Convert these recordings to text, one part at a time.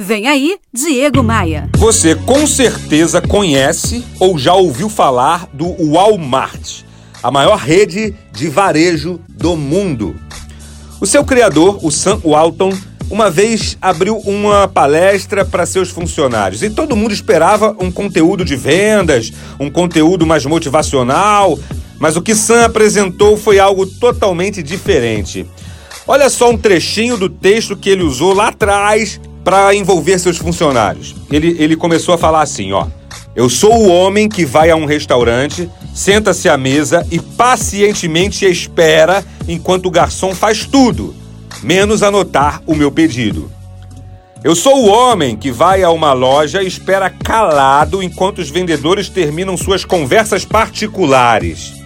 Vem aí, Diego Maia. Você com certeza conhece ou já ouviu falar do Walmart, a maior rede de varejo do mundo. O seu criador, o Sam Walton, uma vez abriu uma palestra para seus funcionários e todo mundo esperava um conteúdo de vendas, um conteúdo mais motivacional, mas o que Sam apresentou foi algo totalmente diferente. Olha só um trechinho do texto que ele usou lá atrás para envolver seus funcionários. Ele, ele começou a falar assim, ó. Eu sou o homem que vai a um restaurante, senta-se à mesa e pacientemente espera enquanto o garçom faz tudo, menos anotar o meu pedido. Eu sou o homem que vai a uma loja e espera calado enquanto os vendedores terminam suas conversas particulares.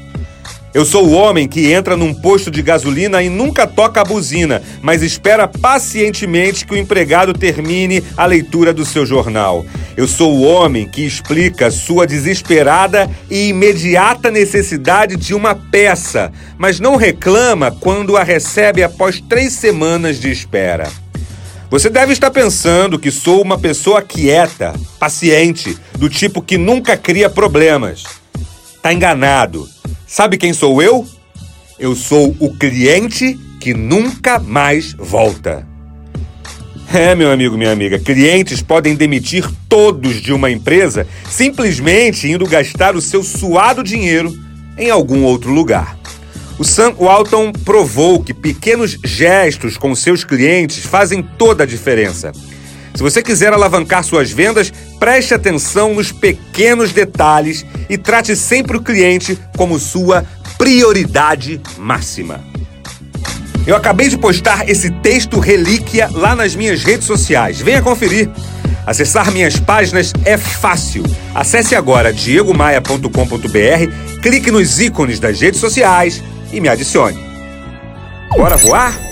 Eu sou o homem que entra num posto de gasolina e nunca toca a buzina, mas espera pacientemente que o empregado termine a leitura do seu jornal. Eu sou o homem que explica sua desesperada e imediata necessidade de uma peça, mas não reclama quando a recebe após três semanas de espera. Você deve estar pensando que sou uma pessoa quieta, paciente, do tipo que nunca cria problemas. Tá enganado. Sabe quem sou eu? Eu sou o cliente que nunca mais volta. É, meu amigo, minha amiga, clientes podem demitir todos de uma empresa simplesmente indo gastar o seu suado dinheiro em algum outro lugar. O Sam Walton provou que pequenos gestos com seus clientes fazem toda a diferença. Se você quiser alavancar suas vendas, preste atenção nos pequenos detalhes e trate sempre o cliente como sua prioridade máxima. Eu acabei de postar esse texto relíquia lá nas minhas redes sociais. Venha conferir. Acessar minhas páginas é fácil. Acesse agora diegomaia.com.br, clique nos ícones das redes sociais e me adicione. Bora voar?